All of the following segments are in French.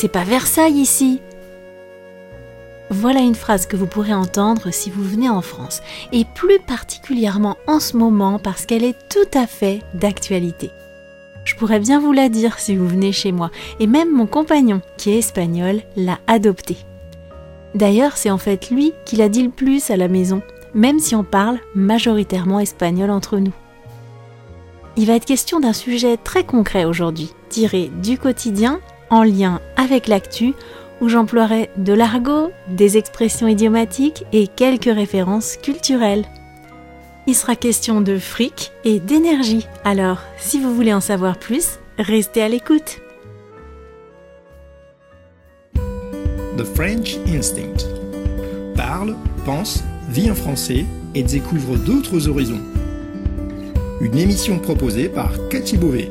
C'est pas Versailles ici. Voilà une phrase que vous pourrez entendre si vous venez en France, et plus particulièrement en ce moment parce qu'elle est tout à fait d'actualité. Je pourrais bien vous la dire si vous venez chez moi, et même mon compagnon, qui est espagnol, l'a adoptée. D'ailleurs, c'est en fait lui qui l'a dit le plus à la maison, même si on parle majoritairement espagnol entre nous. Il va être question d'un sujet très concret aujourd'hui, tiré du quotidien, en lien avec l'actu, où j'emploierai de l'argot, des expressions idiomatiques et quelques références culturelles. Il sera question de fric et d'énergie, alors si vous voulez en savoir plus, restez à l'écoute. The French Instinct. Parle, pense, vit en français et découvre d'autres horizons. Une émission proposée par Cathy Beauvais.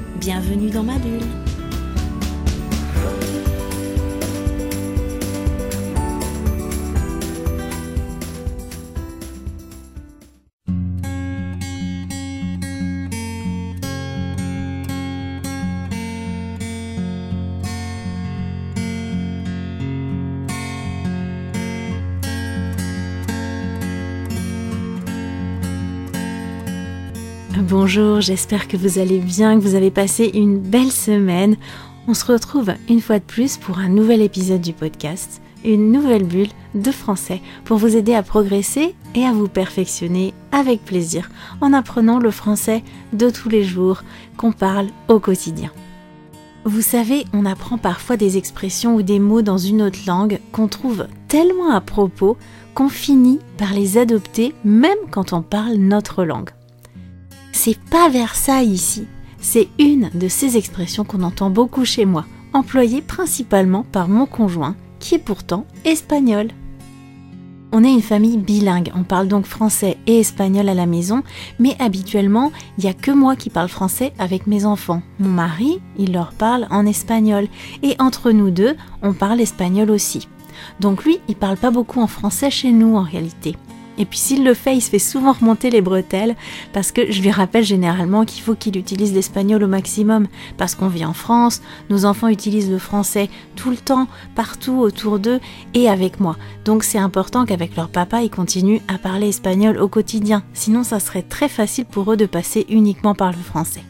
Bienvenue dans ma bulle. Bonjour, j'espère que vous allez bien, que vous avez passé une belle semaine. On se retrouve une fois de plus pour un nouvel épisode du podcast, une nouvelle bulle de français pour vous aider à progresser et à vous perfectionner avec plaisir en apprenant le français de tous les jours qu'on parle au quotidien. Vous savez, on apprend parfois des expressions ou des mots dans une autre langue qu'on trouve tellement à propos qu'on finit par les adopter même quand on parle notre langue. C'est pas Versailles ici. C'est une de ces expressions qu'on entend beaucoup chez moi, employée principalement par mon conjoint, qui est pourtant espagnol. On est une famille bilingue, on parle donc français et espagnol à la maison, mais habituellement, il n'y a que moi qui parle français avec mes enfants. Mon mari, il leur parle en espagnol, et entre nous deux, on parle espagnol aussi. Donc lui, il parle pas beaucoup en français chez nous en réalité. Et puis s'il le fait, il se fait souvent remonter les bretelles parce que je lui rappelle généralement qu'il faut qu'il utilise l'espagnol au maximum parce qu'on vit en France, nos enfants utilisent le français tout le temps, partout autour d'eux et avec moi. Donc c'est important qu'avec leur papa, ils continuent à parler espagnol au quotidien. Sinon ça serait très facile pour eux de passer uniquement par le français.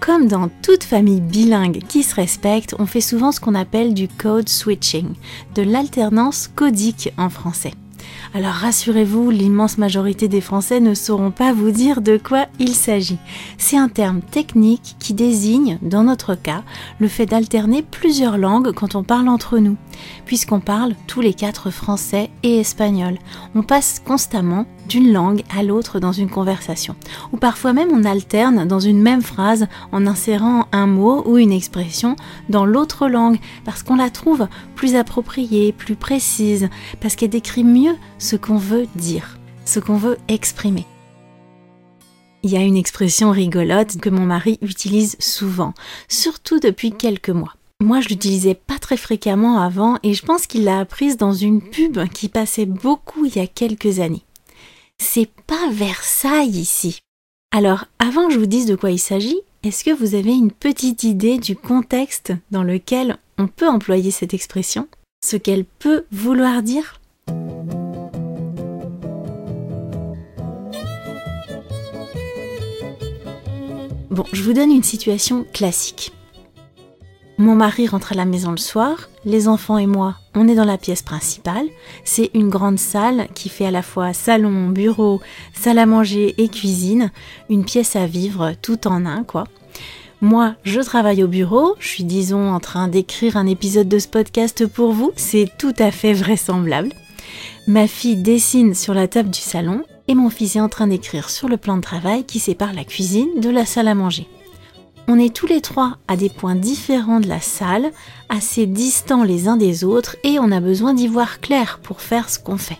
Comme dans toute famille bilingue qui se respecte, on fait souvent ce qu'on appelle du code switching, de l'alternance codique en français. Alors rassurez-vous, l'immense majorité des Français ne sauront pas vous dire de quoi il s'agit. C'est un terme technique qui désigne, dans notre cas, le fait d'alterner plusieurs langues quand on parle entre nous, puisqu'on parle tous les quatre français et espagnol. On passe constamment d'une langue à l'autre dans une conversation. Ou parfois même on alterne dans une même phrase en insérant un mot ou une expression dans l'autre langue parce qu'on la trouve plus appropriée, plus précise, parce qu'elle décrit mieux ce qu'on veut dire, ce qu'on veut exprimer. Il y a une expression rigolote que mon mari utilise souvent, surtout depuis quelques mois. Moi, je l'utilisais pas très fréquemment avant et je pense qu'il l'a apprise dans une pub qui passait beaucoup il y a quelques années. C'est pas Versailles ici. Alors, avant que je vous dise de quoi il s'agit, est-ce que vous avez une petite idée du contexte dans lequel on peut employer cette expression? Ce qu'elle peut vouloir dire? Bon, je vous donne une situation classique. Mon mari rentre à la maison le soir, les enfants et moi, on est dans la pièce principale. C'est une grande salle qui fait à la fois salon, bureau, salle à manger et cuisine, une pièce à vivre tout en un quoi. Moi, je travaille au bureau, je suis disons en train d'écrire un épisode de ce podcast pour vous, c'est tout à fait vraisemblable. Ma fille dessine sur la table du salon et mon fils est en train d'écrire sur le plan de travail qui sépare la cuisine de la salle à manger. On est tous les trois à des points différents de la salle, assez distants les uns des autres, et on a besoin d'y voir clair pour faire ce qu'on fait.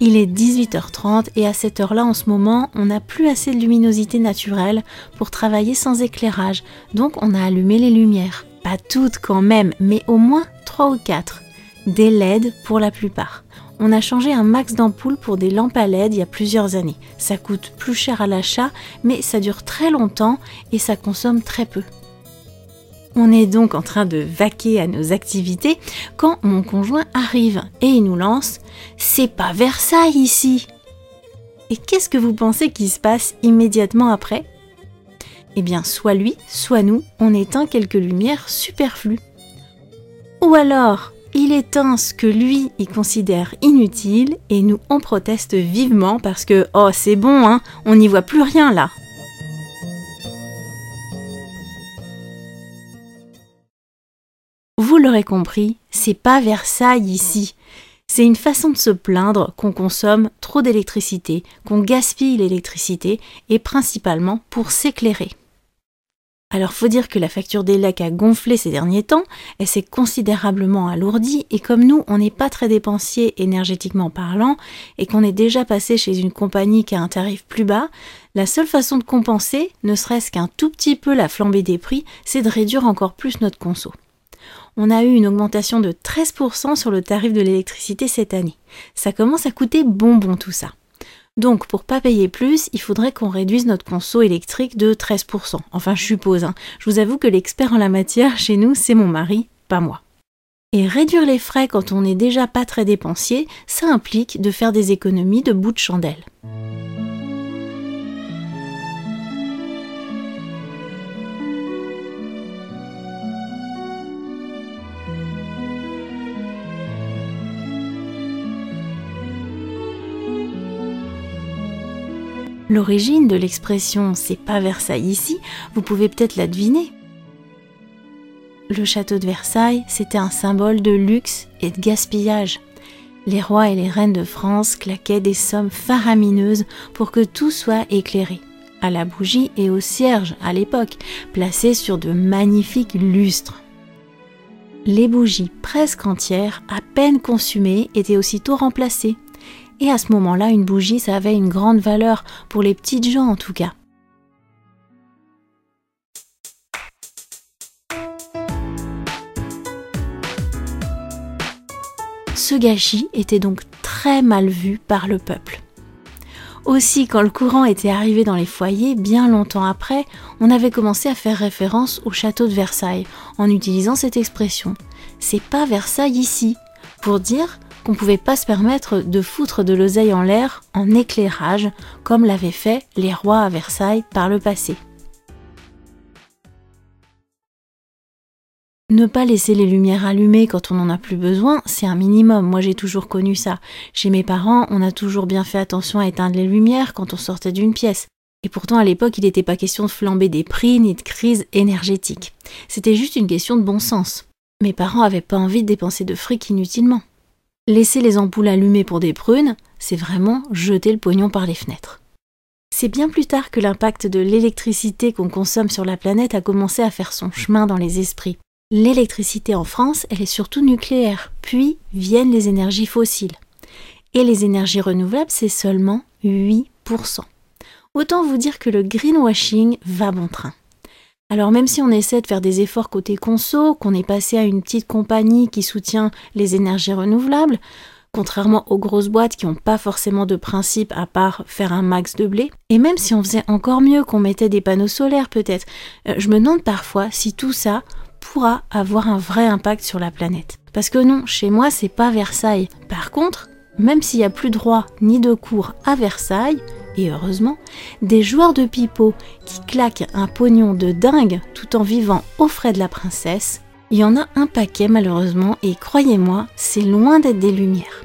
Il est 18h30 et à cette heure-là en ce moment, on n'a plus assez de luminosité naturelle pour travailler sans éclairage, donc on a allumé les lumières. Pas toutes quand même, mais au moins 3 ou 4. Des LED pour la plupart. On a changé un max d'ampoules pour des lampes à LED il y a plusieurs années. Ça coûte plus cher à l'achat, mais ça dure très longtemps et ça consomme très peu. On est donc en train de vaquer à nos activités quand mon conjoint arrive et il nous lance C'est pas Versailles ici Et qu'est-ce que vous pensez qui se passe immédiatement après? Eh bien, soit lui, soit nous, on éteint quelques lumières superflues. Ou alors, il éteint ce que lui, il considère inutile et nous, on proteste vivement parce que, oh, c'est bon, hein, on n'y voit plus rien là. Vous l'aurez compris, c'est pas Versailles ici. C'est une façon de se plaindre qu'on consomme trop d'électricité, qu'on gaspille l'électricité, et principalement pour s'éclairer. Alors faut dire que la facture d'élec a gonflé ces derniers temps, elle s'est considérablement alourdie, et comme nous, on n'est pas très dépensier énergétiquement parlant, et qu'on est déjà passé chez une compagnie qui a un tarif plus bas, la seule façon de compenser, ne serait-ce qu'un tout petit peu la flambée des prix, c'est de réduire encore plus notre conso on a eu une augmentation de 13% sur le tarif de l'électricité cette année. Ça commence à coûter bonbon tout ça. Donc pour pas payer plus, il faudrait qu'on réduise notre conso électrique de 13%. Enfin je suppose. Hein. Je vous avoue que l'expert en la matière chez nous, c'est mon mari, pas moi. Et réduire les frais quand on n'est déjà pas très dépensier, ça implique de faire des économies de bout de chandelle. L'origine de l'expression c'est pas Versailles ici, vous pouvez peut-être la deviner. Le château de Versailles, c'était un symbole de luxe et de gaspillage. Les rois et les reines de France claquaient des sommes faramineuses pour que tout soit éclairé, à la bougie et au cierge à l'époque, placés sur de magnifiques lustres. Les bougies presque entières, à peine consumées, étaient aussitôt remplacées et à ce moment-là, une bougie, ça avait une grande valeur, pour les petites gens en tout cas. Ce gâchis était donc très mal vu par le peuple. Aussi, quand le courant était arrivé dans les foyers, bien longtemps après, on avait commencé à faire référence au château de Versailles en utilisant cette expression. C'est pas Versailles ici, pour dire qu'on pouvait pas se permettre de foutre de l'oseille en l'air en éclairage, comme l'avaient fait les rois à Versailles par le passé. Ne pas laisser les lumières allumées quand on n'en a plus besoin, c'est un minimum. Moi j'ai toujours connu ça. Chez mes parents, on a toujours bien fait attention à éteindre les lumières quand on sortait d'une pièce. Et pourtant à l'époque, il n'était pas question de flamber des prix ni de crise énergétique. C'était juste une question de bon sens. Mes parents avaient pas envie de dépenser de fric inutilement. Laisser les ampoules allumées pour des prunes, c'est vraiment jeter le pognon par les fenêtres. C'est bien plus tard que l'impact de l'électricité qu'on consomme sur la planète a commencé à faire son chemin dans les esprits. L'électricité en France, elle est surtout nucléaire, puis viennent les énergies fossiles. Et les énergies renouvelables, c'est seulement 8%. Autant vous dire que le greenwashing va bon train. Alors même si on essaie de faire des efforts côté conso, qu'on est passé à une petite compagnie qui soutient les énergies renouvelables, contrairement aux grosses boîtes qui n'ont pas forcément de principe à part faire un max de blé, et même si on faisait encore mieux, qu'on mettait des panneaux solaires peut-être, euh, je me demande parfois si tout ça pourra avoir un vrai impact sur la planète. Parce que non, chez moi c'est pas Versailles. Par contre, même s'il n'y a plus de roi ni de cour à Versailles, et heureusement, des joueurs de pipeau qui claquent un pognon de dingue tout en vivant aux frais de la princesse, il y en a un paquet malheureusement et croyez-moi, c'est loin d'être des lumières.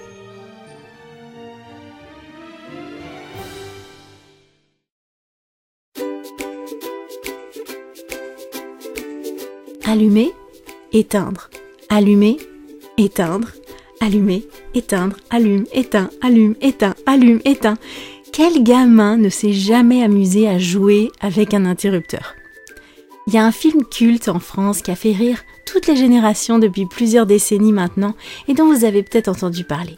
Allumer, éteindre, allumer, éteindre, allumer, éteindre, allume, éteint, allume, éteint, allume, éteint. Quel gamin ne s'est jamais amusé à jouer avec un interrupteur? Il y a un film culte en France qui a fait rire toutes les générations depuis plusieurs décennies maintenant et dont vous avez peut-être entendu parler.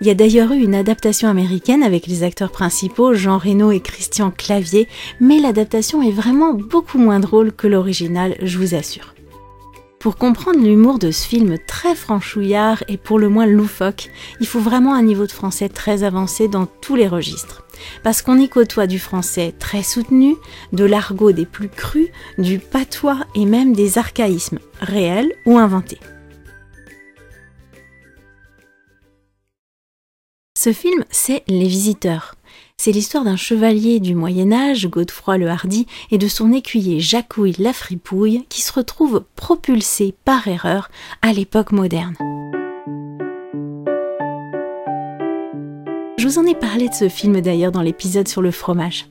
Il y a d'ailleurs eu une adaptation américaine avec les acteurs principaux Jean Reno et Christian Clavier, mais l'adaptation est vraiment beaucoup moins drôle que l'original, je vous assure. Pour comprendre l'humour de ce film très franchouillard et pour le moins loufoque, il faut vraiment un niveau de français très avancé dans tous les registres. Parce qu'on y côtoie du français très soutenu, de l'argot des plus crus, du patois et même des archaïsmes, réels ou inventés. Ce film, c'est Les Visiteurs. C'est l'histoire d'un chevalier du Moyen Âge, Godefroy le Hardi, et de son écuyer Jacouille la Fripouille, qui se retrouve propulsé par erreur à l'époque moderne. Je vous en ai parlé de ce film d'ailleurs dans l'épisode sur le fromage.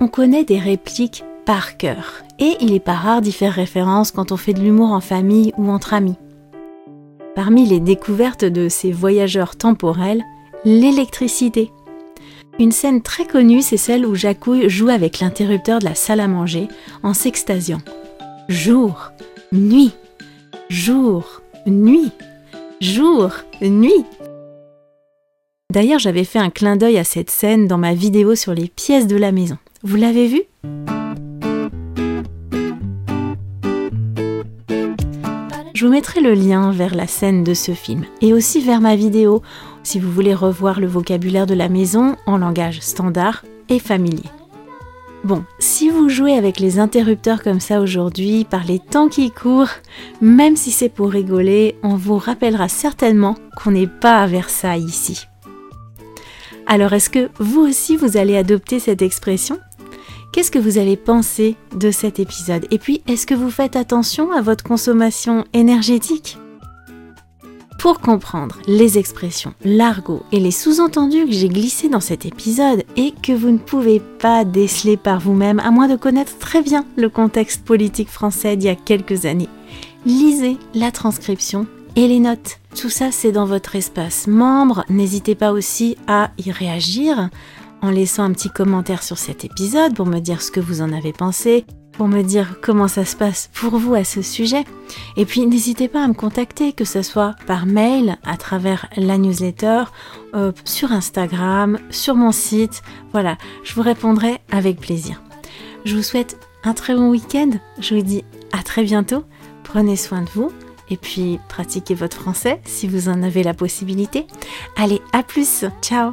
On connaît des répliques par cœur, et il n'est pas rare d'y faire référence quand on fait de l'humour en famille ou entre amis. Parmi les découvertes de ces voyageurs temporels, l'électricité. Une scène très connue, c'est celle où Jacouille joue avec l'interrupteur de la salle à manger en s'extasiant. Jour, nuit, jour, nuit, jour, nuit. D'ailleurs, j'avais fait un clin d'œil à cette scène dans ma vidéo sur les pièces de la maison. Vous l'avez vu Je vous mettrai le lien vers la scène de ce film et aussi vers ma vidéo si vous voulez revoir le vocabulaire de la maison en langage standard et familier. Bon, si vous jouez avec les interrupteurs comme ça aujourd'hui, par les temps qui courent, même si c'est pour rigoler, on vous rappellera certainement qu'on n'est pas à Versailles ici. Alors est-ce que vous aussi vous allez adopter cette expression? Qu'est-ce que vous avez pensé de cet épisode? Et puis, est-ce que vous faites attention à votre consommation énergétique? Pour comprendre les expressions, l'argot et les sous-entendus que j'ai glissés dans cet épisode et que vous ne pouvez pas déceler par vous-même à moins de connaître très bien le contexte politique français d'il y a quelques années, lisez la transcription et les notes. Tout ça, c'est dans votre espace membre. N'hésitez pas aussi à y réagir en laissant un petit commentaire sur cet épisode pour me dire ce que vous en avez pensé, pour me dire comment ça se passe pour vous à ce sujet. Et puis n'hésitez pas à me contacter, que ce soit par mail, à travers la newsletter, euh, sur Instagram, sur mon site. Voilà, je vous répondrai avec plaisir. Je vous souhaite un très bon week-end. Je vous dis à très bientôt. Prenez soin de vous. Et puis pratiquez votre français si vous en avez la possibilité. Allez, à plus. Ciao